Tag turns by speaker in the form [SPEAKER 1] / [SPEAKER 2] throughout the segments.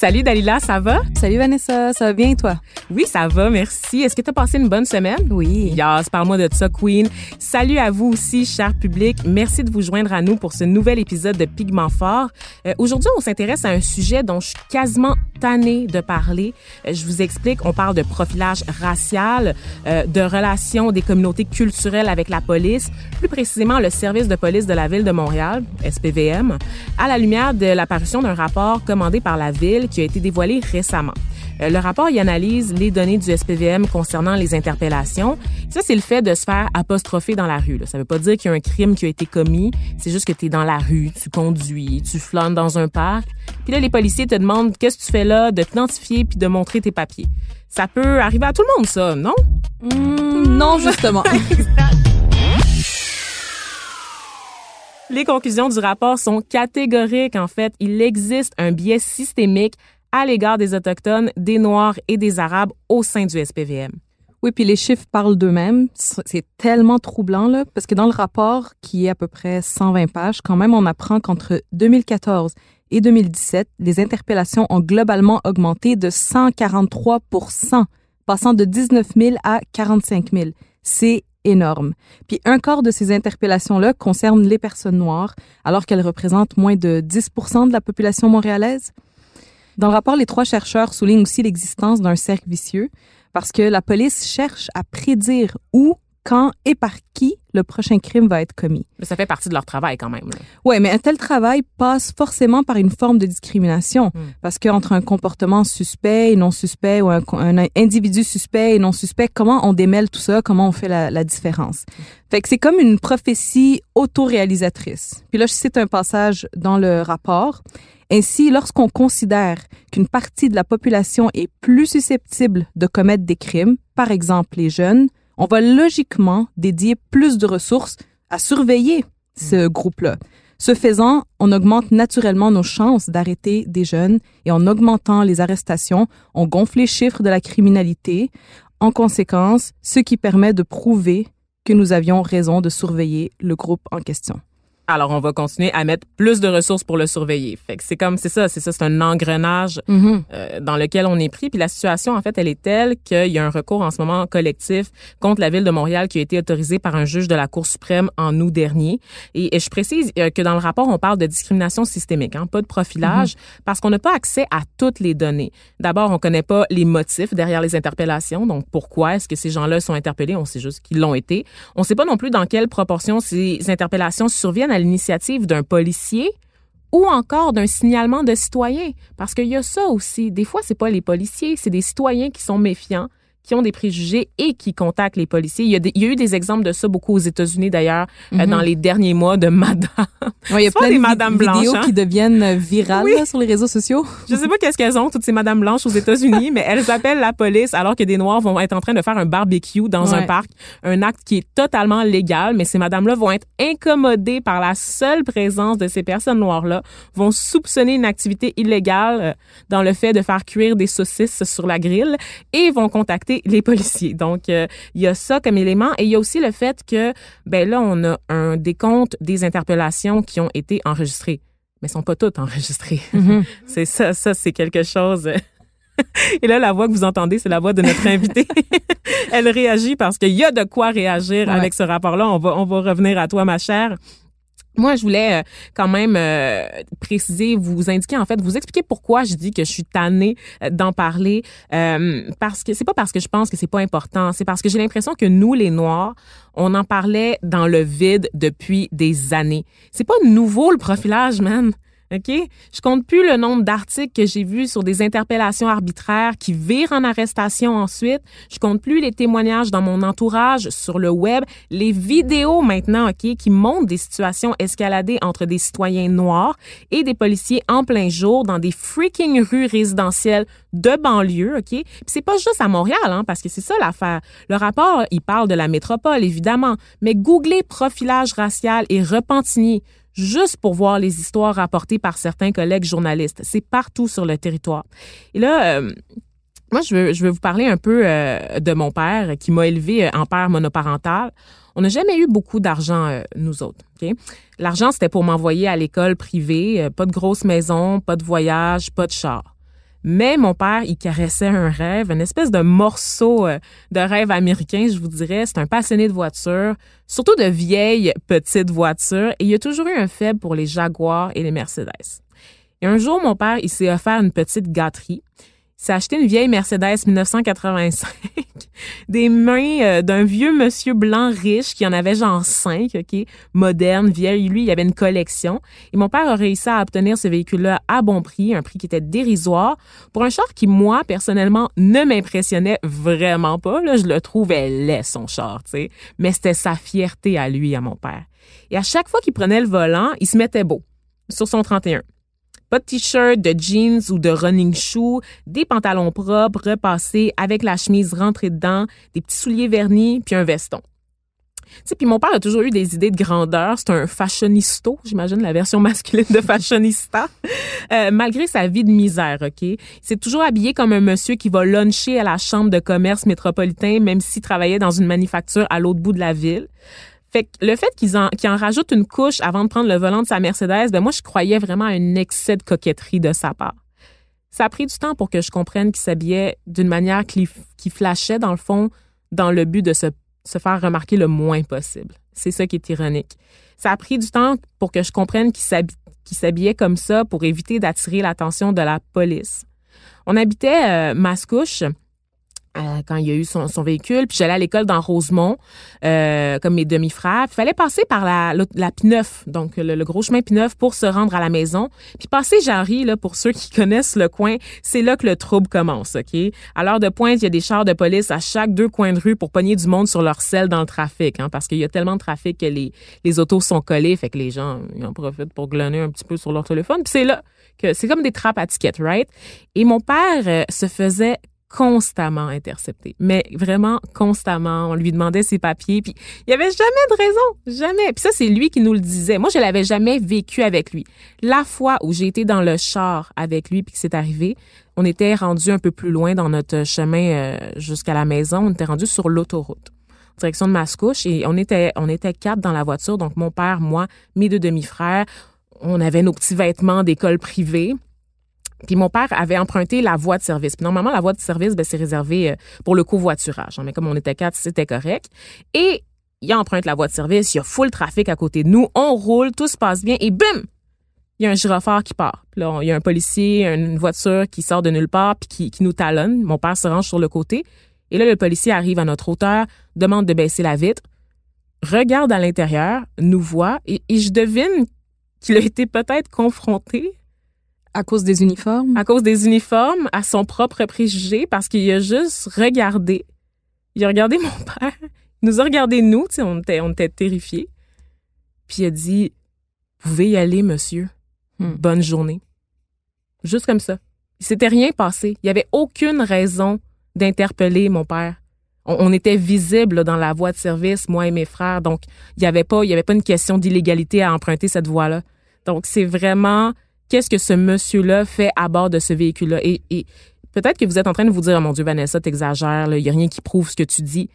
[SPEAKER 1] Salut Dalila, ça va?
[SPEAKER 2] Salut Vanessa, ça va bien toi?
[SPEAKER 1] Oui, ça va, merci. Est-ce que tu as passé une bonne semaine?
[SPEAKER 2] Oui.
[SPEAKER 1] Yes, parle-moi de ça, Queen. Salut à vous aussi, cher public. Merci de vous joindre à nous pour ce nouvel épisode de Pigment Fort. Euh, Aujourd'hui, on s'intéresse à un sujet dont je suis quasiment tannée de parler. Euh, je vous explique, on parle de profilage racial, euh, de relations des communautés culturelles avec la police, plus précisément le service de police de la ville de Montréal, SPVM, à la lumière de l'apparition d'un rapport commandé par la ville qui a été dévoilé récemment. Euh, le rapport y analyse les données du SPVM concernant les interpellations. Ça, c'est le fait de se faire apostropher dans la rue. Là. Ça veut pas dire qu'il y a un crime qui a été commis. C'est juste que tu es dans la rue, tu conduis, tu flânes dans un parc. Puis là, les policiers te demandent qu'est-ce que tu fais là, de t'identifier puis de montrer tes papiers. Ça peut arriver à tout le monde, ça, non?
[SPEAKER 2] Mmh, non, justement.
[SPEAKER 1] Les conclusions du rapport sont catégoriques, en fait. Il existe un biais systémique à l'égard des Autochtones, des Noirs et des Arabes au sein du SPVM.
[SPEAKER 2] Oui, puis les chiffres parlent d'eux-mêmes. C'est tellement troublant, là, parce que dans le rapport, qui est à peu près 120 pages, quand même, on apprend qu'entre 2014 et 2017, les interpellations ont globalement augmenté de 143 passant de 19 000 à 45 000. C'est énorme. Puis un quart de ces interpellations-là concernent les personnes noires, alors qu'elles représentent moins de 10% de la population montréalaise. Dans le rapport, les trois chercheurs soulignent aussi l'existence d'un cercle vicieux parce que la police cherche à prédire où, quand et par qui le prochain crime va être commis.
[SPEAKER 1] Mais ça fait partie de leur travail quand même.
[SPEAKER 2] Oui, mais un tel travail passe forcément par une forme de discrimination. Hmm. Parce qu'entre un comportement suspect et non suspect, ou un, un, individu suspect et non suspect, comment on démêle tout ça, comment on fait la, la différence? Fait que c'est comme une prophétie autoréalisatrice. Puis là, je cite un passage dans le rapport. Ainsi, lorsqu'on considère qu'une partie de la population est plus susceptible de commettre des crimes, par exemple les jeunes, on va logiquement dédier plus de ressources à surveiller ce groupe-là. Ce faisant, on augmente naturellement nos chances d'arrêter des jeunes et en augmentant les arrestations, on gonfle les chiffres de la criminalité. En conséquence, ce qui permet de prouver que nous avions raison de surveiller le groupe en question.
[SPEAKER 1] Alors, on va continuer à mettre plus de ressources pour le surveiller. Fait que c'est comme, c'est ça, c'est ça, c'est un engrenage mm-hmm. euh, dans lequel on est pris. Puis la situation, en fait, elle est telle qu'il y a un recours en ce moment collectif contre la ville de Montréal qui a été autorisé par un juge de la Cour suprême en août dernier. Et, je précise euh, que dans le rapport, on parle de discrimination systémique, hein, pas de profilage, mm-hmm. parce qu'on n'a pas accès à toutes les données. D'abord, on connaît pas les motifs derrière les interpellations. Donc, pourquoi est-ce que ces gens-là sont interpellés? On sait juste qu'ils l'ont été. On sait pas non plus dans quelle proportion ces interpellations surviennent à l'initiative d'un policier ou encore d'un signalement de citoyen. Parce qu'il y a ça aussi. Des fois, c'est pas les policiers, c'est des citoyens qui sont méfiants, qui ont des préjugés et qui contactent les policiers. Il y a, il y a eu des exemples de ça beaucoup aux États-Unis d'ailleurs euh, mm-hmm. dans les derniers mois de madame.
[SPEAKER 2] il y a plein de madame vidéos hein? qui deviennent virales sur les réseaux sociaux.
[SPEAKER 1] Je sais pas qu'est-ce qu'elles ont toutes ces madames blanches aux États-Unis, mais elles appellent la police alors que des noirs vont être en train de faire un barbecue dans un parc, un acte qui est totalement légal, mais ces madames-là vont être incommodées par la seule présence de ces personnes noires-là, vont soupçonner une activité illégale euh, dans le fait de faire cuire des saucisses sur la grille et vont contacter les policiers. Donc, euh, il y a ça comme élément. Et il y a aussi le fait que, ben là, on a un décompte des interpellations qui ont été enregistrées. Mais elles sont pas toutes enregistrées. Mm-hmm. c'est ça, ça, c'est quelque chose. Et là, la voix que vous entendez, c'est la voix de notre invitée. Elle réagit parce qu'il y a de quoi réagir avec ce rapport-là. On va, on va revenir à toi, ma chère. Moi, je voulais euh, quand même euh, préciser, vous indiquer en fait, vous expliquer pourquoi je dis que je suis tannée euh, d'en parler. parce que c'est pas parce que je pense que c'est pas important, c'est parce que j'ai l'impression que nous, les Noirs, on en parlait dans le vide depuis des années. C'est pas nouveau le profilage, man. OK? Je compte plus le nombre d'articles que j'ai vus sur des interpellations arbitraires qui virent en arrestation ensuite. Je compte plus les témoignages dans mon entourage sur le web, les vidéos maintenant, OK, qui montrent des situations escaladées entre des citoyens noirs et des policiers en plein jour dans des freaking rues résidentielles de banlieue, OK? Puis c'est pas juste à Montréal, hein, parce que c'est ça l'affaire. Le rapport, il parle de la métropole, évidemment, mais googlez profilage racial et repentinier juste pour voir les histoires rapportées par certains collègues journalistes. C'est partout sur le territoire. Et là, euh, moi, je veux, je veux vous parler un peu euh, de mon père qui m'a élevé euh, en père monoparental. On n'a jamais eu beaucoup d'argent, nous autres. L'argent, c'était pour m'envoyer à l'école privée, pas de grosse maison, pas de voyage, pas de char. Mais mon père, il caressait un rêve, une espèce de morceau euh, de rêve américain, je vous dirais. C'est un passionné de voitures, surtout de vieilles petites voitures, et il a toujours eu un faible pour les Jaguars et les Mercedes. Et un jour, mon père, il s'est offert une petite gâterie s'est acheté une vieille Mercedes 1985 des mains euh, d'un vieux monsieur blanc riche qui en avait genre cinq, OK, moderne, vieille. Lui, il avait une collection. Et mon père a réussi à obtenir ce véhicule-là à bon prix, un prix qui était dérisoire, pour un char qui, moi, personnellement, ne m'impressionnait vraiment pas. Là, je le trouvais laid, son char, tu sais. Mais c'était sa fierté à lui, à mon père. Et à chaque fois qu'il prenait le volant, il se mettait beau sur son 31. Pas de t-shirt, de jeans ou de running shoes, des pantalons propres, repassés, avec la chemise rentrée dedans, des petits souliers vernis, puis un veston. Puis mon père a toujours eu des idées de grandeur. C'est un fashionisto, j'imagine la version masculine de fashionista, euh, malgré sa vie de misère, OK? Il s'est toujours habillé comme un monsieur qui va luncher à la chambre de commerce métropolitain, même s'il travaillait dans une manufacture à l'autre bout de la ville. Fait que le fait qu'ils en, en rajoutent une couche avant de prendre le volant de sa Mercedes, ben moi, je croyais vraiment à un excès de coquetterie de sa part. Ça a pris du temps pour que je comprenne qu'il s'habillait d'une manière qui, flashait, dans le fond, dans le but de se, se faire remarquer le moins possible. C'est ça qui est ironique. Ça a pris du temps pour que je comprenne qu'il s'habillait comme ça pour éviter d'attirer l'attention de la police. On habitait euh, Mascouche, quand il y a eu son, son véhicule. Puis j'allais à l'école dans Rosemont, euh, comme mes demi-frères. Il fallait passer par la, la, P9, donc le, gros chemin P9 pour se rendre à la maison. Puis passer Jarry, là, pour ceux qui connaissent le coin, c'est là que le trouble commence, OK? À l'heure de pointe, il y a des chars de police à chaque deux coins de rue pour pogner du monde sur leur selle dans le trafic, hein, parce qu'il y a tellement de trafic que les, les autos sont collées, fait que les gens ils en profitent pour glanner un petit peu sur leur téléphone. Puis c'est là que c'est comme des trappes à tickets, right? Et mon père euh, se faisait constamment intercepté. Mais vraiment constamment. On lui demandait ses papiers, puis il y avait jamais de raison, jamais. Puis ça, c'est lui qui nous le disait. Moi, je l'avais jamais vécu avec lui. La fois où j'ai été dans le char avec lui, puis que c'est arrivé, on était rendu un peu plus loin dans notre chemin euh, jusqu'à la maison. On était rendu sur l'autoroute direction de Mascouche et on était on était quatre dans la voiture donc mon père moi mes deux demi-frères on avait nos petits vêtements d'école privée puis mon père avait emprunté la voie de service. Normalement, la voie de service, ben, c'est réservé euh, pour le covoiturage. Mais comme on était quatre, c'était correct. Et il emprunte la voie de service, il y a full trafic à côté de nous, on roule, tout se passe bien, et bim! Il y a un gyrophare qui part. Là, il y a un policier, une voiture qui sort de nulle part, puis qui, nous talonne. Mon père se range sur le côté. Et là, le policier arrive à notre hauteur, demande de baisser la vitre, regarde à l'intérieur, nous voit, et je devine qu'il a été peut-être confronté
[SPEAKER 2] à cause des uniformes?
[SPEAKER 1] À cause des uniformes, à son propre préjugé, parce qu'il a juste regardé. Il a regardé mon père. Il nous a regardé nous, tu sais, on était, on était terrifiés. Puis il a dit, vous pouvez y aller, monsieur. Hmm. Bonne journée. Juste comme ça. Il s'était rien passé. Il n'y avait aucune raison d'interpeller mon père. On, était visible dans la voie de service, moi et mes frères. Donc, il n'y avait pas, il y avait pas une question d'illégalité à emprunter cette voie-là. Donc, c'est vraiment qu'est-ce que ce monsieur-là fait à bord de ce véhicule-là? Et, peut-être que vous êtes en train de vous dire, oh mon Dieu, Vanessa, t'exagères, il n'y a rien qui prouve ce que tu dis.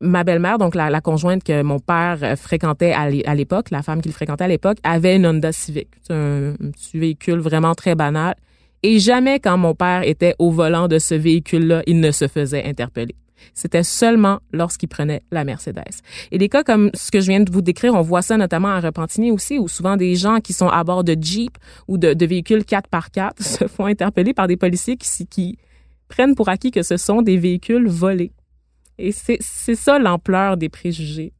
[SPEAKER 1] Ma belle-mère, donc la, conjointe que mon père euh, fréquentait à l'époque, la femme qu'il fréquentait à l'époque, avait une Honda Civic. un, un petit véhicule vraiment très banal. Et jamais quand mon père était au volant de ce véhicule-là, il ne se faisait interpeller. C'était seulement lorsqu'il prenait la Mercedes. Et des cas comme ce que je viens de vous décrire, on voit ça notamment à Repentigny aussi, où souvent des gens qui sont à bord de Jeep ou de, véhicules 4x4 se font interpeller par des policiers qui, qui prennent pour acquis que ce sont des véhicules volés. Et c'est ça l'ampleur des préjugés.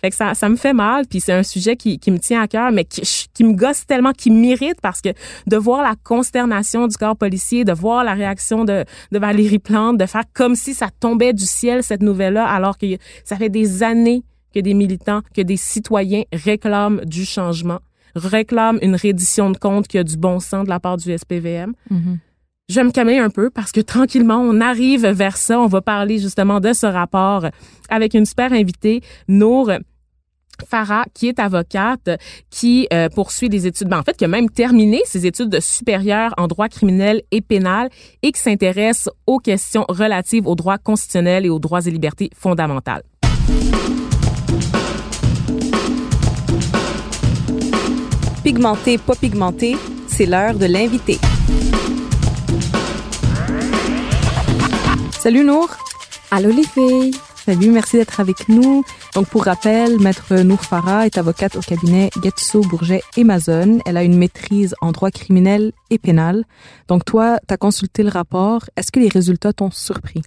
[SPEAKER 1] Fait que ça, ça me fait mal, puis c'est un sujet qui, qui me tient à cœur, mais qui, qui me gosse tellement, qui m'irrite parce que de voir la consternation du corps policier, de voir la réaction de, de Valérie Plante, de faire comme si ça tombait du ciel cette nouvelle-là, alors que ça fait des années que des militants, que des citoyens réclament du changement, réclament une reddition de compte qui a du bon sens de la part du SPVM. Mm-hmm. Je vais me calmer un peu parce que tranquillement, on arrive vers ça. On va parler justement de ce rapport avec une super invitée, Nour Farah, qui est avocate, qui euh, poursuit des études, ben, en fait, qui a même terminé ses études supérieures en droit criminel et pénal et qui s'intéresse aux questions relatives aux droits constitutionnels et aux droits et libertés fondamentales.
[SPEAKER 2] Pigmenté, pas pigmenté, c'est l'heure de l'inviter. Salut Nour.
[SPEAKER 3] Allô les filles.
[SPEAKER 2] Salut, merci d'être avec nous. Donc, pour rappel, Maître Nour Farah est avocate au cabinet Getso Bourget Amazon. Elle a une maîtrise en droit criminel et pénal. Donc, toi, tu as consulté le rapport. Est-ce que les résultats t'ont surpris?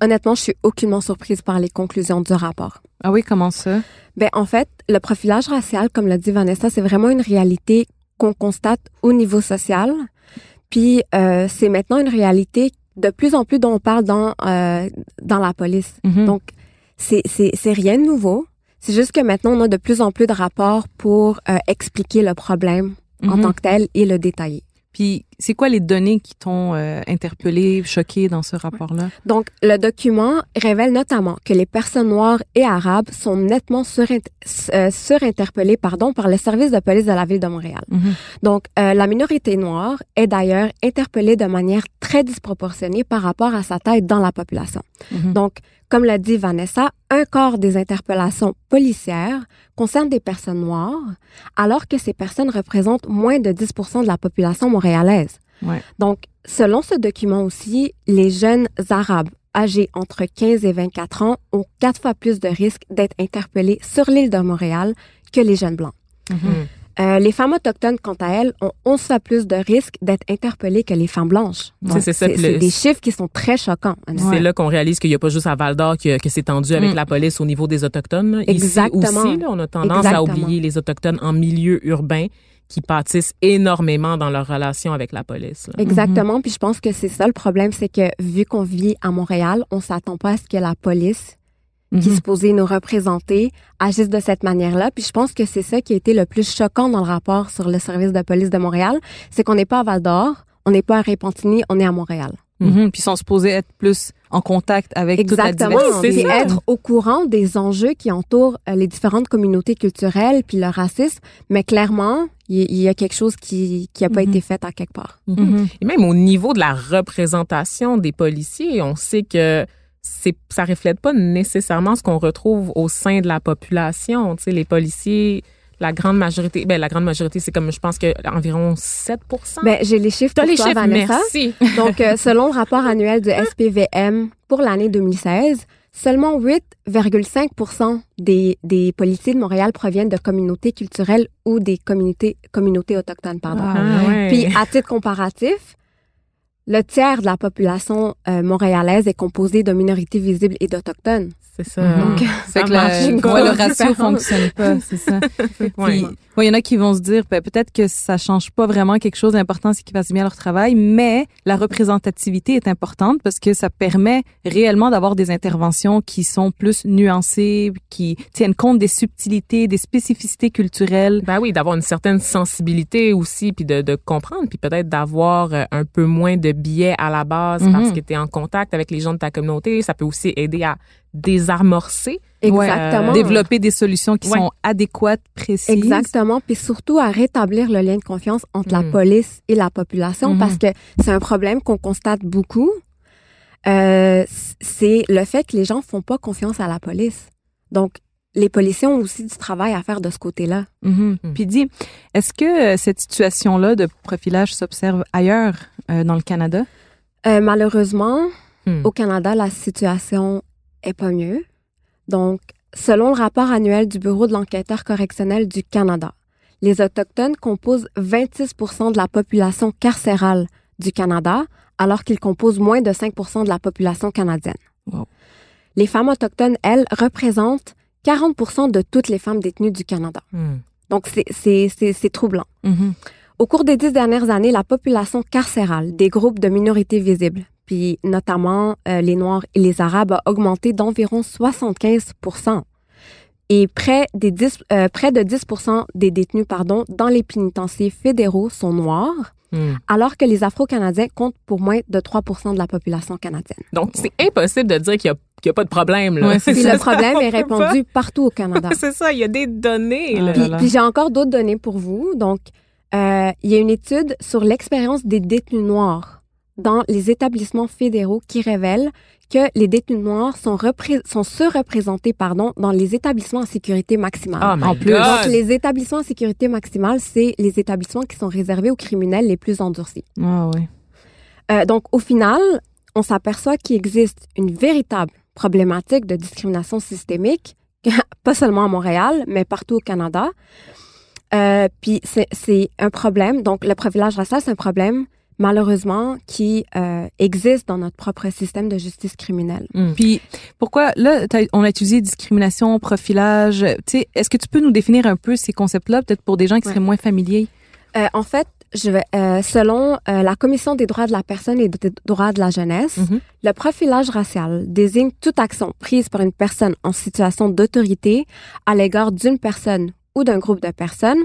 [SPEAKER 3] Honnêtement, je suis aucunement surprise par les conclusions du rapport.
[SPEAKER 2] Ah oui, comment ça?
[SPEAKER 3] Ben, en fait, le profilage racial, comme l'a dit Vanessa, c'est vraiment une réalité qu'on constate au niveau social. Puis, euh, c'est maintenant une réalité de plus en plus dont on parle dans, euh, dans la police. Mm-hmm. Donc, c'est, c'est, c'est rien de nouveau. C'est juste que maintenant, on a de plus en plus de rapports pour euh, expliquer le problème en mm-hmm. tant que tel et le détailler.
[SPEAKER 2] Puis, c'est quoi les données qui t'ont euh, interpellé, choqué dans ce rapport-là?
[SPEAKER 3] Donc, le document révèle notamment que les personnes noires et arabes sont nettement euh, surinterpellées pardon, par le service de police de la ville de Montréal. Mm-hmm. Donc, euh, la minorité noire est d'ailleurs interpellée de manière très disproportionnée par rapport à sa taille dans la population. Mm-hmm. Donc, comme l'a dit Vanessa, un quart des interpellations policières concernent des personnes noires, alors que ces personnes représentent moins de 10% de la population montréalaise. Donc, selon ce document aussi, les jeunes arabes âgés entre 15 et 24 ans ont quatre fois plus de risques d'être interpellés sur l'île de Montréal que les jeunes blancs. Mm-hmm. Euh, les femmes autochtones, quant à elles, ont 11 fois plus de risques d'être interpellées que les femmes blanches. C'est des chiffres qui sont très choquants.
[SPEAKER 1] C'est là qu'on réalise qu'il n'y a pas juste à Val d'Or que, que c'est tendu avec mm. la police au niveau des autochtones. Exactement. Ici aussi, on a tendance à oublier les autochtones en milieu urbain qui pâtissent énormément dans leur relation avec la police.
[SPEAKER 3] Exactement. Mm-hmm. Puis je pense que c'est ça le problème, c'est que vu qu'on vit à Montréal, on s'attend pas à ce que la police qui est mhm. supposé nous représenter agissent de cette manière-là. Puis je pense que c'est ça qui a été le plus choquant dans le rapport sur le service de police de Montréal, c'est qu'on n'est pas à Val d'Or, on n'est pas à Repentigny, on est à Montréal.
[SPEAKER 2] Mhm. Puis ils sont supposés être plus en contact avec
[SPEAKER 3] Exactement. toute la diversité. être au courant des enjeux qui entourent euh, les différentes communautés culturelles puis le racisme. Mais clairement, il y, a quelque chose qui qui a pas mhm. été fait à quelque part.
[SPEAKER 1] Et même au niveau de la représentation des policiers, on sait que c'est ça reflète pas nécessairement ce qu'on retrouve au sein de la population. Tu sais, les policiers, la grande majorité, ben la grande majorité, c'est comme je pense que environ 7%
[SPEAKER 3] Ben j'ai les chiffres pour
[SPEAKER 1] les
[SPEAKER 3] toi,
[SPEAKER 1] chiffres,
[SPEAKER 3] Vanessa.
[SPEAKER 1] Merci.
[SPEAKER 3] Donc euh, selon le rapport annuel du SPVM pour l'année 2016, seulement 8,5 des des policiers de Montréal proviennent de communautés culturelles ou des communautés communautés autochtones pardon. Ah, Puis à titre comparatif, le tiers de la population euh, montréalaise est composé de minorités visibles et d'Autochtones.
[SPEAKER 1] C'est ça. Donc,
[SPEAKER 2] ça que le ratio fonctionne pas, c'est ça. il y en a qui vont se dire, ben, peut-être que ça change pas vraiment quelque chose d'important, c'est qu'ils fassent bien leur travail, mais la représentativité est importante parce que ça permet réellement d'avoir des interventions qui sont plus nuancées, qui tiennent compte des subtilités, des spécificités culturelles.
[SPEAKER 1] Ben oui, d'avoir une certaine sensibilité aussi, puis de, de comprendre, puis peut-être d'avoir euh, un peu moins de biais à la base parce mhm. que tu es en contact avec les gens de ta communauté. Ça peut aussi aider à désamorcer.
[SPEAKER 2] Exactement. développer des solutions qui sont adéquates, précises.
[SPEAKER 3] Exactement. Puis surtout à rétablir le lien de confiance entre la mm. police et la population parce mm-hmm. que c'est un problème qu'on constate beaucoup. Euh, c'est le fait que les gens font pas confiance à la police. Donc, les policiers ont aussi du travail à faire de ce côté-là.
[SPEAKER 2] Mm-hmm. Mm. Puis dis, est-ce que euh, cette situation-là de profilage s'observe ailleurs euh, dans le Canada?
[SPEAKER 3] Euh, malheureusement, mm. au Canada, la situation est pas mieux. Donc, selon le rapport annuel du Bureau de l'enquêteur correctionnel du Canada, les Autochtones composent 26% de la population carcérale du Canada, alors qu'ils composent moins de 5% de la population canadienne. Les femmes autochtones, elles, représentent 40% de toutes les femmes détenues du Canada.
[SPEAKER 1] Hmm.
[SPEAKER 3] Donc, c'est- troublant.
[SPEAKER 2] Mhm.
[SPEAKER 3] Au cours des dix dernières années, la population carcérale des groupes de minorités visibles, puis notamment euh, les Noirs et les Arabes, a augmenté d'environ 75% et près, des 10, euh, près de 10% des détenus pardon, dans les pénitenciers fédéraux sont noirs,
[SPEAKER 1] Hmm.
[SPEAKER 3] alors que les Afro-Canadiens comptent pour moins de 3% de la population canadienne.
[SPEAKER 1] Donc, c'est impossible de dire qu'il n'y a, pas de problème. Là.
[SPEAKER 2] Ouais,
[SPEAKER 3] Puis
[SPEAKER 2] ça.
[SPEAKER 3] le problème est
[SPEAKER 1] peut pas.
[SPEAKER 3] répandu partout au Canada.
[SPEAKER 1] C'est ça, il y a des données.
[SPEAKER 2] Ah
[SPEAKER 1] là.
[SPEAKER 3] Puis, puis j'ai encore d'autres données pour vous. Donc, euh, il y a une étude sur l'expérience des détenus noirs dans les établissements fédéraux qui révèle que les détenus noirs sont, repré- sont surreprésentés pardon, dans les établissements en sécurité maximale.
[SPEAKER 1] Oh
[SPEAKER 2] En plus.
[SPEAKER 3] Donc, les établissements en sécurité maximale, c'est les établissements qui sont réservés aux criminels les plus endurcis.
[SPEAKER 2] Ah oui.
[SPEAKER 3] Euh, donc, au final, on s'aperçoit qu'il existe une véritable problématique de discrimination systémique, pas seulement à Montréal, mais partout au Canada. Euh, puis c'est c'est un problème. Donc, le profilage racial, c'est un problème, malheureusement, qui euh, existe dans notre propre système de justice criminelle.
[SPEAKER 2] Puis pourquoi là on a utilisé discrimination, profilage, tu sais, est-ce que tu peux nous définir un peu ces concepts-là peut-être pour des gens qui
[SPEAKER 3] Ouais.
[SPEAKER 2] seraient moins familiers?
[SPEAKER 3] Euh, en fait, je vais, euh, selon euh, la Commission des droits de la personne et des droits de la jeunesse,
[SPEAKER 1] Mhm.
[SPEAKER 3] le profilage racial désigne toute action prise par une personne en situation d'autorité à l'égard d'une personne ou d'un groupe de personnes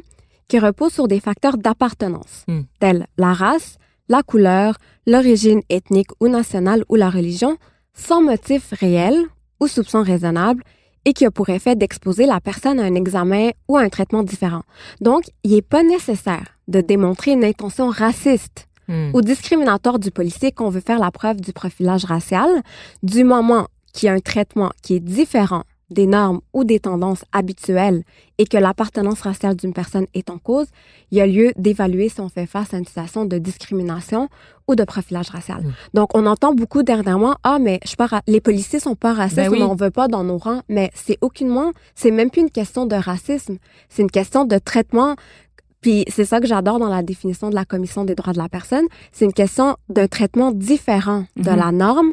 [SPEAKER 3] qui repose sur des facteurs d'appartenance,
[SPEAKER 1] Hmm.
[SPEAKER 3] tels la race, la couleur, l'origine ethnique ou nationale ou la religion, sans motif réel ou soupçon raisonnable et qui a pour effet d'exposer la personne à un examen ou à un traitement différent. Donc, il n'est pas nécessaire de démontrer une intention raciste
[SPEAKER 1] Hmm.
[SPEAKER 3] ou discriminatoire du policier qu'on veut faire la preuve du profilage racial, du moment qu'il y a un traitement qui est différent des normes ou des tendances habituelles et que l'appartenance raciale d'une personne est en cause, il y a lieu d'évaluer si on fait face à une situation de discrimination ou de profilage racial.
[SPEAKER 1] Mm.
[SPEAKER 3] Donc, on entend beaucoup dernièrement, ah, mais je pas les policiers sont pas racistes,
[SPEAKER 1] Ben oui.
[SPEAKER 3] on n'en veut pas dans nos rangs, mais c'est aucunement, c'est même plus une question de racisme, c'est une question de traitement puis c'est ça que j'adore dans la définition de la Commission des droits de la personne. C'est une question d'un traitement différent de
[SPEAKER 2] Mhm.
[SPEAKER 3] la norme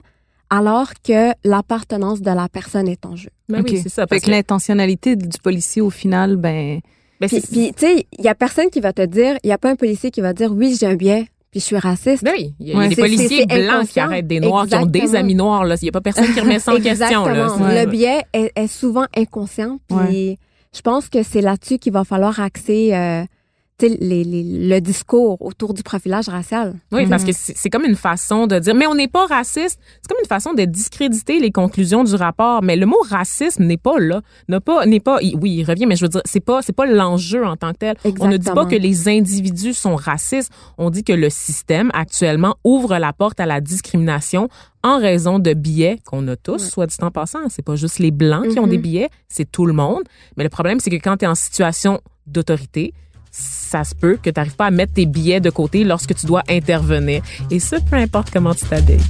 [SPEAKER 3] alors que l'appartenance de la personne est en jeu.
[SPEAKER 1] Ben oui,
[SPEAKER 2] Ok.
[SPEAKER 1] c'est ça.
[SPEAKER 2] Fait
[SPEAKER 1] Parce
[SPEAKER 2] que
[SPEAKER 1] que,
[SPEAKER 2] l'intentionnalité du policier au final ben
[SPEAKER 1] ben,
[SPEAKER 3] Puis, tu sais, il y a personne qui va te dire, il y a pas un policier qui va dire oui, j'ai un biais, puis je suis raciste.
[SPEAKER 1] ben oui, il y a,
[SPEAKER 2] Ouais,
[SPEAKER 1] des policiers
[SPEAKER 3] c'est- c'est
[SPEAKER 1] blancs qui arrêtent des noirs, qui ont des amis noirs. là. Il n'y a pas personne qui remet ça en question. Là.
[SPEAKER 3] Exactement.
[SPEAKER 1] C'est-
[SPEAKER 3] Le biais est, est souvent inconscient. Puis
[SPEAKER 2] Ouais.
[SPEAKER 3] je pense que c'est là-dessus qu'il va falloir axer euh, les, les- le discours autour du profilage racial.
[SPEAKER 1] Oui, parce
[SPEAKER 2] Mhm.
[SPEAKER 1] que c'est comme une façon de dire, mais on n'est pas raciste. C'est comme une façon de discréditer les conclusions du rapport. Mais le mot racisme n'est pas là, n'est pas, n'est pas. Oui, il revient, mais je veux dire, c'est pas, c'est pas l'enjeu en tant que tel. On ne dit pas que les individus sont racistes. On dit que le système actuellement ouvre la porte à la discrimination en raison de biais qu'on a tous,
[SPEAKER 3] Ouais.
[SPEAKER 1] soit dit en passant. C'est pas juste les blancs qui ont des biais, c'est tout le monde. Mais le problème, c'est que quand tu es en situation d'autorité, ça se peut que tu n'arrives pas à mettre tes billets de côté lorsque tu dois intervenir. Et ça, peu importe comment tu t'habilles.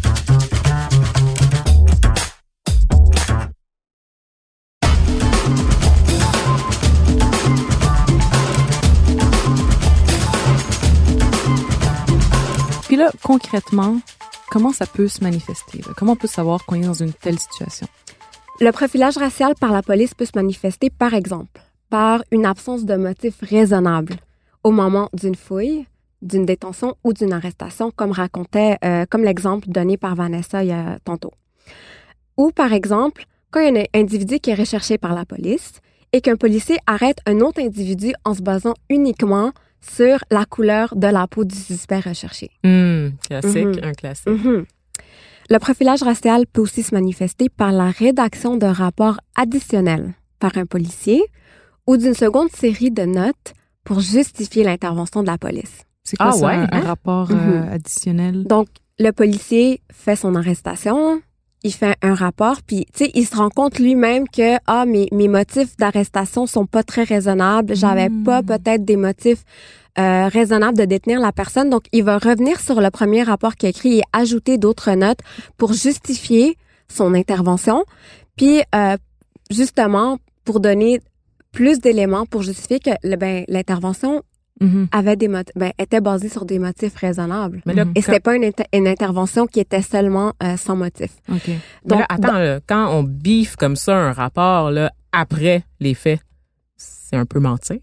[SPEAKER 2] Puis là concrètement, comment ça peut se manifester là? Comment on peut savoir qu'on est dans une telle situation?
[SPEAKER 3] Le profilage racial par la police peut se manifester, par exemple, par une absence de motif raisonnable au moment d'une fouille, d'une détention ou d'une arrestation, comme racontait, euh, comme l'exemple donné par Vanessa il y a tantôt. Ou, par exemple, quand il y a un individu qui est recherché par la police et qu'un policier arrête un autre individu en se basant uniquement sur la couleur de la peau du suspect recherché.
[SPEAKER 1] Hum, classique,
[SPEAKER 3] Mhm.
[SPEAKER 1] un classique.
[SPEAKER 3] Mhm. Le profilage racial peut aussi se manifester par la rédaction d'un rapport additionnel par un policier ou d'une seconde série de notes pour justifier l'intervention de la police.
[SPEAKER 2] C'est quoi
[SPEAKER 1] Ah
[SPEAKER 2] ça,
[SPEAKER 1] ouais,
[SPEAKER 2] un, un
[SPEAKER 1] hein?
[SPEAKER 2] rapport euh,
[SPEAKER 3] Mhm.
[SPEAKER 2] additionnel?
[SPEAKER 3] Donc, le policier fait son arrestation, il fait un rapport, puis, tu sais, il se rend compte lui-même que, ah, mes, mes motifs d'arrestation sont pas très raisonnables, j'avais
[SPEAKER 2] Hmm.
[SPEAKER 3] pas peut-être des motifs euh, raisonnables de détenir la personne. Donc, il va revenir sur le premier rapport qu'il a écrit et ajouter d'autres notes pour justifier son intervention, puis, euh, justement, pour donner plus d'éléments pour justifier que ben, l'intervention
[SPEAKER 2] Mhm.
[SPEAKER 3] avait des ben, était basée sur des motifs raisonnables.
[SPEAKER 1] Mais là.
[SPEAKER 3] Et c'était pas une, inter- une intervention qui était seulement euh, sans motif.
[SPEAKER 2] OK.
[SPEAKER 1] mais
[SPEAKER 3] Donc,
[SPEAKER 1] là, attends, là, quand on biffe comme ça un rapport, là, après les faits, c'est un peu mentir?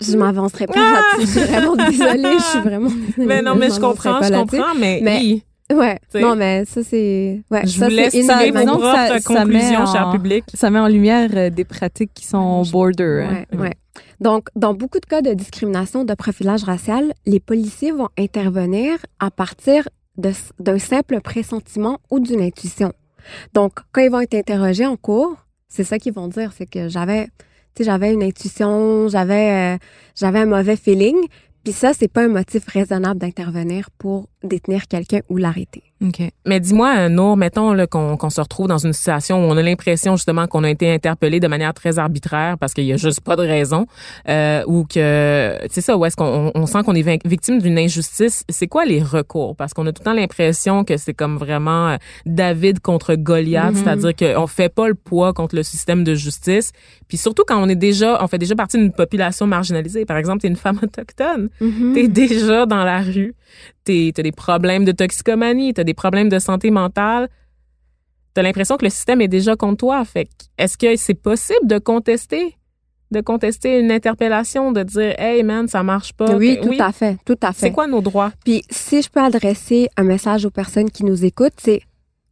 [SPEAKER 3] Je m'avancerai pas là-dessus. Je suis vraiment désolée. Je suis vraiment désolée.
[SPEAKER 1] Mais non, mais je comprends, je comprends, mais, mais
[SPEAKER 3] Ouais. Non, mais ça, c'est. Ouais,
[SPEAKER 1] je
[SPEAKER 3] ça,
[SPEAKER 1] vous laisse
[SPEAKER 3] une
[SPEAKER 1] vos propres conclusions,
[SPEAKER 2] en,
[SPEAKER 1] cher public.
[SPEAKER 2] Ça met en lumière euh, des pratiques qui sont border.
[SPEAKER 3] Ouais, hein. ouais. Donc, dans beaucoup de cas de discrimination, de profilage racial, les policiers vont intervenir à partir d'un simple pressentiment ou d'une intuition. Donc, quand ils vont être interrogés en cours, c'est ça qu'ils vont dire, c'est que j'avais, tu sais, j'avais une intuition, j'avais, euh, j'avais un mauvais feeling, puis ça, c'est pas un motif raisonnable d'intervenir pour détenir quelqu'un ou l'arrêter.
[SPEAKER 2] OK.
[SPEAKER 1] Mais dis-moi, Nour, mettons qu'on qu'on se retrouve dans une situation où on a l'impression justement qu'on a été interpellé de manière très arbitraire parce qu'il y a juste pas de raison, euh, ou que, c'est ça, où est-ce qu'on on sent qu'on est victime d'une injustice. C'est quoi les recours? Parce qu'on a tout le temps l'impression que c'est comme vraiment euh, David contre Goliath,
[SPEAKER 2] Mhm.
[SPEAKER 1] c'est-à-dire qu'on fait pas le poids contre le système de justice. Puis surtout quand on est déjà, on fait déjà partie d'une population marginalisée. Par exemple, t'es une femme autochtone,
[SPEAKER 3] Mhm.
[SPEAKER 1] t'es déjà dans la rue, t'as des problèmes de toxicomanie, t'as des problèmes de santé mentale, t'as l'impression que le système est déjà contre toi. Fait que est-ce que c'est possible de contester? De contester une interpellation, de dire Hey man, ça marche pas.
[SPEAKER 3] Oui, tout à fait, tout à fait.
[SPEAKER 1] C'est quoi nos droits?
[SPEAKER 3] Puis si je peux adresser un message aux personnes qui nous écoutent, c'est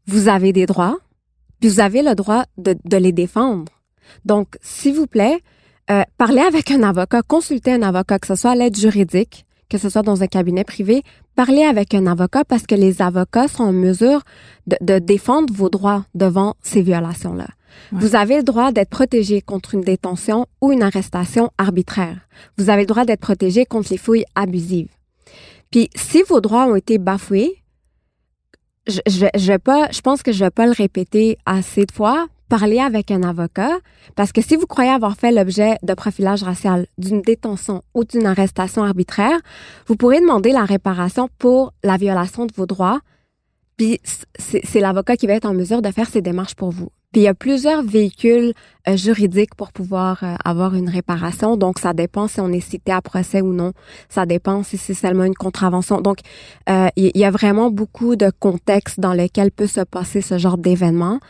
[SPEAKER 3] vous avez des droits, puis vous avez le droit de, de les défendre. Donc, s'il vous plaît, euh, parlez avec un avocat, consultez un avocat, que ce soit à l'aide juridique, que ce soit dans un cabinet privé, parlez avec un avocat parce que les avocats sont en mesure de, de défendre vos droits devant ces violations-là.
[SPEAKER 2] Ouais.
[SPEAKER 3] Vous avez le droit d'être protégé contre une détention ou une arrestation arbitraire. Vous avez le droit d'être protégé contre les fouilles abusives. Puis si vos droits ont été bafoués, je, je, je vais pas, je pense que je vais pas le répéter assez de fois. Parlez avec un avocat parce que si vous croyez avoir fait l'objet de profilage racial, d'une détention ou d'une arrestation arbitraire, vous pourrez demander la réparation pour la violation de vos droits. Puis c'est l'avocat qui va être en mesure de faire ces démarches pour vous. Puis il y a plusieurs véhicules euh, juridiques pour pouvoir euh, avoir une réparation. Donc ça dépend si on est cité à procès ou non. Ça dépend si c'est seulement une contravention. Donc euh, il y, y a vraiment beaucoup de contextes dans lesquels peut se passer ce genre d'événement.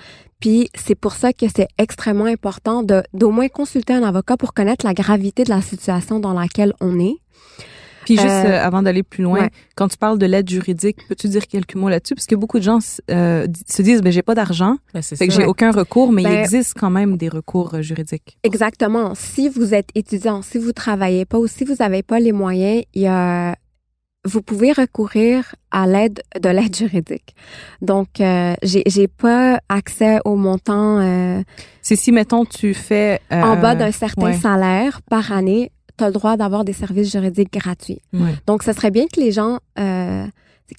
[SPEAKER 3] Puis c'est pour ça que c'est extrêmement important de d'au moins consulter un avocat pour connaître la gravité de la situation dans laquelle on est.
[SPEAKER 2] Puis juste
[SPEAKER 3] Euh,
[SPEAKER 2] euh, avant d'aller plus loin,
[SPEAKER 3] ouais.
[SPEAKER 2] quand tu parles de l'aide juridique, peux-tu dire quelques mots là-dessus? Parce que beaucoup de gens euh, se disent ben j'ai pas d'argent,
[SPEAKER 1] Ben, c'est
[SPEAKER 2] fait que j'ai aucun recours, mais il
[SPEAKER 3] Ben-
[SPEAKER 2] existe quand même des recours euh, juridiques.
[SPEAKER 3] Exactement. Si vous êtes étudiant, si vous travaillez pas ou si vous n'avez pas les moyens, il y a, vous pouvez recourir à l'aide de l'aide juridique. Donc, euh, j'ai j'ai pas accès au montant euh,
[SPEAKER 2] C'est si mettons tu fais euh,
[SPEAKER 3] en bas d'un certain
[SPEAKER 2] ouais.
[SPEAKER 3] salaire par année, tu as le droit d'avoir des services juridiques gratuits.
[SPEAKER 2] Ouais.
[SPEAKER 3] Donc, ce serait bien que les gens euh,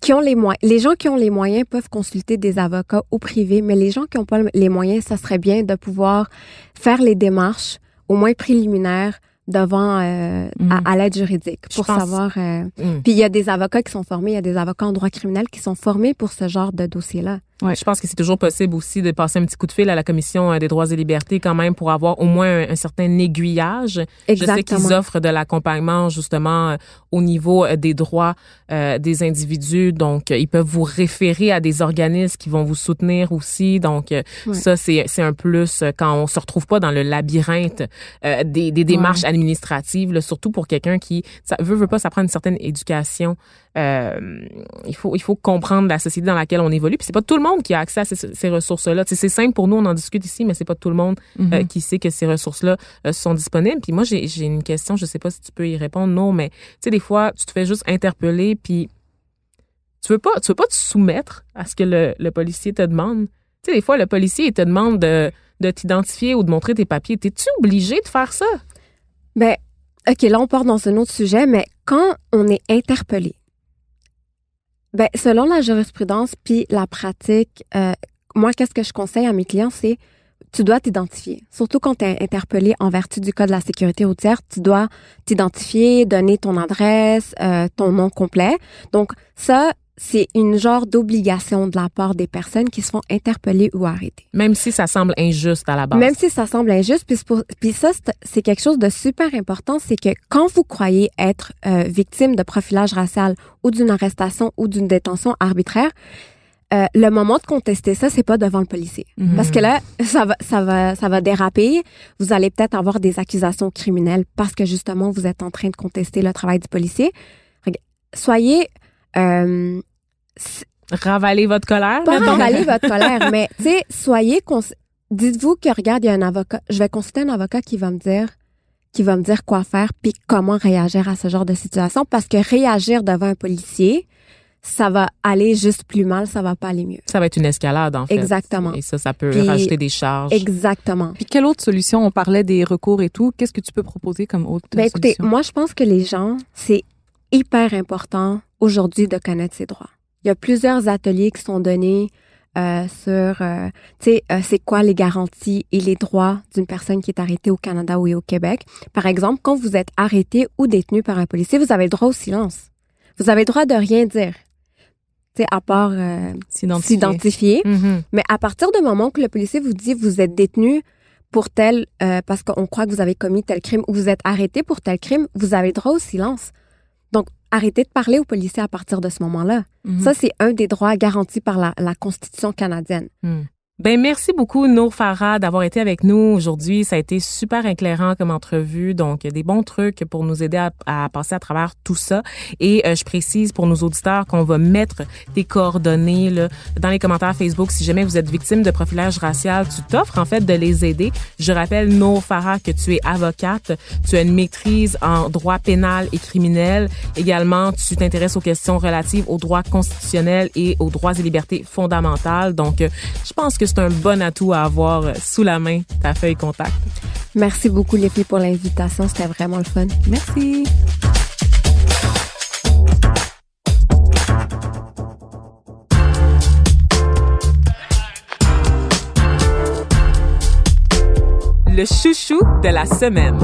[SPEAKER 3] qui ont les moyens, les gens qui ont les moyens peuvent consulter des avocats au privé, mais les gens qui n'ont pas les moyens, ça serait bien de pouvoir faire les démarches, au moins préliminaires, devant euh,
[SPEAKER 2] Mhm.
[SPEAKER 3] à, à l'aide juridique pour
[SPEAKER 1] pense-
[SPEAKER 3] savoir. euh,
[SPEAKER 1] Mm.
[SPEAKER 3] Puis il y a des avocats qui sont formés, il y a des avocats en droit criminel qui sont formés pour ce genre de dossier-là.
[SPEAKER 2] Ouais.
[SPEAKER 1] Je pense que c'est toujours possible aussi de passer un petit coup de fil à la Commission euh, des droits et libertés quand même pour avoir au moins un, un certain aiguillage. Je sais
[SPEAKER 3] Exactement.
[SPEAKER 1] qu'ils offrent de l'accompagnement justement euh, au niveau euh, des droits euh, des individus. Donc, ils peuvent vous référer à des organismes qui vont vous soutenir aussi. Donc,
[SPEAKER 3] Ouais.
[SPEAKER 1] ça, c'est c'est un plus quand on se retrouve pas dans le labyrinthe euh, des, des démarches administratives, là, surtout pour quelqu'un qui ça veut veut pas, ça prend une certaine éducation. Euh, il faut il faut comprendre la société dans laquelle on évolue. Puis c'est pas tout le monde qui a accès à ces, ces ressources-là. C'est simple pour nous, on en discute ici, mais c'est pas tout le monde euh, qui sait que ces ressources-là euh, sont disponibles. Puis moi, j'ai j'ai une question, je sais pas si tu peux y répondre, non, mais tu sais, des fois, tu te fais juste interpeller, puis tu veux pas, tu veux pas te soumettre à ce que le, le policier te demande. Tu sais, des fois, le policier, il te demande de, de t'identifier ou de montrer tes papiers. T'es-tu obligé de faire ça?
[SPEAKER 3] Ben, OK, là, on part dans un autre sujet, mais quand on est interpellé, ben, selon la jurisprudence puis la pratique, euh, moi, qu'est-ce que je conseille à mes clients, c'est tu dois t'identifier. Surtout quand tu es interpellé en vertu du Code de la sécurité routière, tu dois t'identifier, donner ton adresse, euh, ton nom complet. Donc, ça, c'est une genre d'obligation de la part des personnes qui se font interpeller ou arrêter.
[SPEAKER 1] Même si ça semble injuste à la base.
[SPEAKER 3] Même si ça semble injuste, puis, c'est pour- puis ça, c'est- quelque chose de super important, c'est que quand vous croyez être euh, victime de profilage racial ou d'une arrestation ou d'une détention arbitraire, euh, le moment de contester ça, c'est pas devant le policier.
[SPEAKER 2] Mhm.
[SPEAKER 3] Parce que là, ça va, ça va, ça va déraper. Vous allez peut-être avoir des accusations criminelles parce que justement, vous êtes en train de contester le travail du policier. Soyez, euh,
[SPEAKER 1] Ravaler votre colère,
[SPEAKER 3] pas
[SPEAKER 1] mettons.
[SPEAKER 3] ravaler votre colère, mais tu sais, soyez, cons- dites-vous que regarde, il y a un avocat, je vais consulter un avocat qui va me dire, qui va me dire quoi faire puis comment réagir à ce genre de situation parce que réagir devant un policier, ça va aller juste plus mal, ça va pas aller mieux.
[SPEAKER 1] Ça va être une escalade, en fait.
[SPEAKER 3] Exactement.
[SPEAKER 1] Et ça, ça peut
[SPEAKER 3] Puis-
[SPEAKER 1] rajouter des charges.
[SPEAKER 3] Exactement.
[SPEAKER 2] Puis quelle autre solution? On parlait des recours et tout. Qu'est-ce que tu peux proposer comme autre
[SPEAKER 3] Ben écoutez,
[SPEAKER 2] solution?
[SPEAKER 3] moi je pense que les gens, c'est hyper important aujourd'hui de connaître ses droits. Il y a plusieurs ateliers qui sont donnés euh, sur, euh, tu sais, euh, c'est quoi les garanties et les droits d'une personne qui est arrêtée au Canada ou au Québec. Par exemple, quand vous êtes arrêté ou détenu par un policier, vous avez le droit au silence. Vous avez le droit de rien dire, tu sais, à part
[SPEAKER 2] S'identifier.
[SPEAKER 1] Mhm.
[SPEAKER 3] Mais à partir du moment que le policier vous dit vous êtes détenu pour tel parce qu'on croit que vous avez commis tel crime ou vous êtes arrêté pour tel crime, vous avez le droit au silence. Donc arrêtez de parler au policier à partir de ce moment-là.
[SPEAKER 2] Mhm.
[SPEAKER 3] Ça c'est un des droits garantis par la, la Constitution canadienne.
[SPEAKER 1] Ben merci beaucoup Nour Farah d'avoir été avec nous aujourd'hui. Ça a été super éclairant comme entrevue, donc des bons trucs pour nous aider à, à passer à travers tout ça. Et euh, je précise pour nos auditeurs qu'on va mettre tes coordonnées là, dans les commentaires Facebook. Si jamais vous êtes victime de profilage racial, tu t'offres en fait de les aider. Je rappelle Nour Farah que tu es avocate, tu as une maîtrise en droit pénal et criminel. Également, tu t'intéresses aux questions relatives aux droits constitutionnels et aux droits et libertés fondamentales. Donc, euh, je pense que c'est un bon atout à avoir sous la main, ta feuille contact.
[SPEAKER 3] Merci beaucoup les filles pour l'invitation, c'était vraiment le fun.
[SPEAKER 2] Merci.
[SPEAKER 1] Le chouchou de la semaine.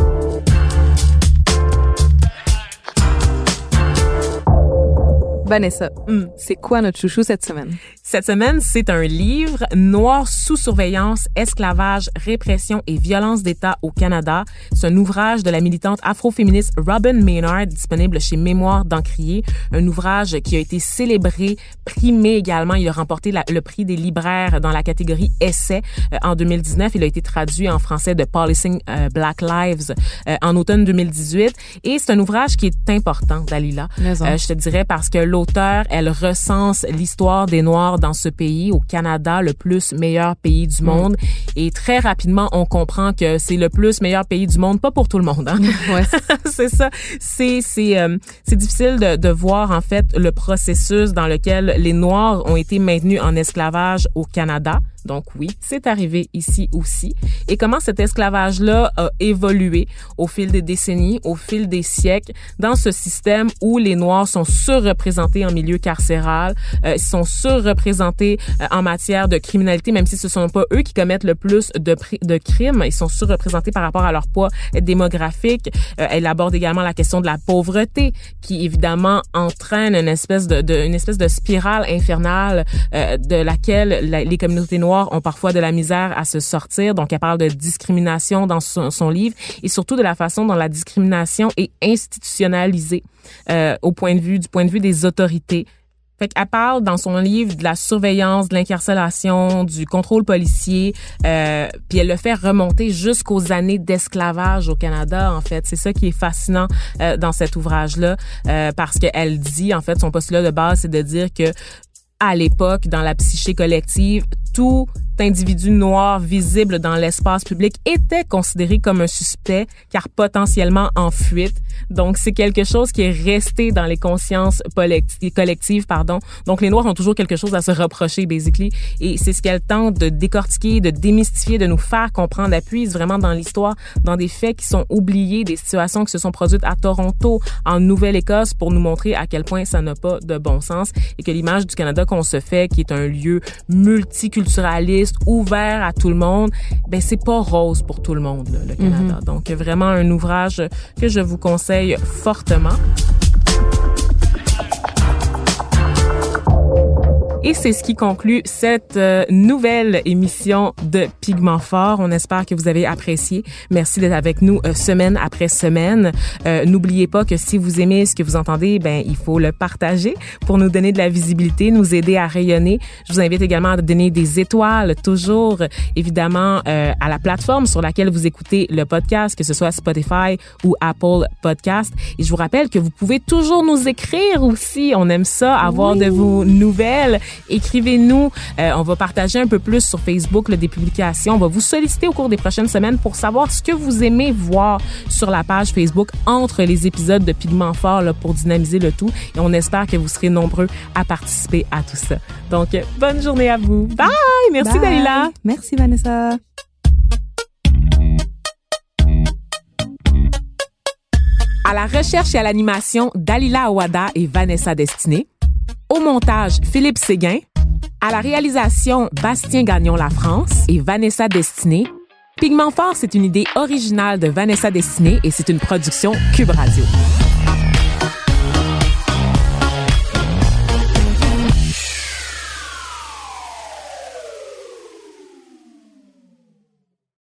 [SPEAKER 2] Vanessa,
[SPEAKER 1] Hmm.
[SPEAKER 2] c'est quoi notre chouchou cette semaine?
[SPEAKER 1] Cette semaine, c'est un livre Noir sous surveillance, esclavage, répression et violence d'État au Canada. C'est un ouvrage de la militante afroféministe Robin Maynard, disponible chez Mémoire d'Encrier. Un ouvrage qui a été célébré, primé également. Il a remporté la- le prix des libraires dans la catégorie essai euh, en 2019. Il a été traduit en français de Policing euh, Black Lives euh, en automne 2018. Et c'est un ouvrage qui est important, Dalila. Euh, je te dirais parce que l'auteur, elle recense l'histoire des Noirs dans ce pays, au Canada, le plus meilleur pays du monde. Et très rapidement, on comprend que c'est le plus meilleur pays du monde, pas pour tout le monde. Hein?
[SPEAKER 2] ouais.
[SPEAKER 1] c'est ça. C'est c'est euh, c'est difficile de, de voir en fait le processus dans lequel les Noirs ont été maintenus en esclavage au Canada. Donc oui, c'est arrivé ici aussi. Et comment cet esclavage-là a évolué au fil des décennies, au fil des siècles, dans ce système où les Noirs sont surreprésentés en milieu carcéral, euh, ils sont surreprésentés euh, en matière de criminalité, même si ce sont pas eux qui commettent le plus de, de crimes, ils sont surreprésentés par rapport à leur poids démographique. Euh, elle aborde également la question de la pauvreté, qui évidemment entraîne une espèce de, de une espèce de spirale infernale euh, de laquelle la- les communautés noires ont parfois de la misère à se sortir. Donc, elle parle de discrimination dans son, son livre et surtout de la façon dont la discrimination est institutionnalisée euh, au point de vue du point de vue des autorités. Fait qu'elle parle dans son livre de la surveillance, de l'incarcération, du contrôle policier, euh, puis elle le fait remonter jusqu'aux années d'esclavage au Canada. En fait, c'est ça qui est fascinant euh, dans cet ouvrage-là, euh, parce qu'elle dit, en fait, son postulat de base, c'est de dire que à l'époque, dans la psyché collective, tout individu noir visible dans l'espace public était considéré comme un suspect car potentiellement en fuite. Donc c'est quelque chose qui est resté dans les consciences collectives, pardon. Donc les noirs ont toujours quelque chose à se reprocher basically et c'est ce qu'elle tente de décortiquer, de démystifier, de nous faire comprendre, appuise vraiment dans l'histoire, dans des faits qui sont oubliés, des situations qui se sont produites à Toronto, en Nouvelle-Écosse pour nous montrer à quel point ça n'a pas de bon sens et que l'image du Canada qu'on se fait qui est un lieu multiculturaliste ouvert à tout le monde, ben c'est pas rose pour tout le monde là, le Canada. Donc vraiment un ouvrage que je vous conseille fortement. Et c'est ce qui conclut cette euh, nouvelle émission de Pigment Fort. On espère que vous avez apprécié. Merci d'être avec nous euh, semaine après semaine. Euh, N'oubliez pas que si vous aimez ce que vous entendez, ben il faut le partager pour nous donner de la visibilité, nous aider à rayonner. Je vous invite également à donner des étoiles, toujours évidemment euh, à la plateforme sur laquelle vous écoutez le podcast, que ce soit Spotify ou Apple Podcast. Et je vous rappelle que vous pouvez toujours nous écrire aussi. On aime ça, avoir de vos nouvelles. Écrivez-nous. Euh, on va partager un peu plus sur Facebook là, des publications. On va vous solliciter au cours des prochaines semaines pour savoir ce que vous aimez voir sur la page Facebook entre les épisodes de Pigment Fort là, pour dynamiser le tout. Et on espère que vous serez nombreux à participer à tout ça. Donc, bonne journée à vous. Bye! Merci. Dalila.
[SPEAKER 2] Merci Vanessa.
[SPEAKER 1] À la recherche et à l'animation, Dalila Awada et Vanessa Destiné. Au montage, Philippe Séguin. À la réalisation, Bastien Gagnon La France et Vanessa Destiné. Pigment Fort, c'est une idée originale de Vanessa Destiné et c'est une production Cube Radio.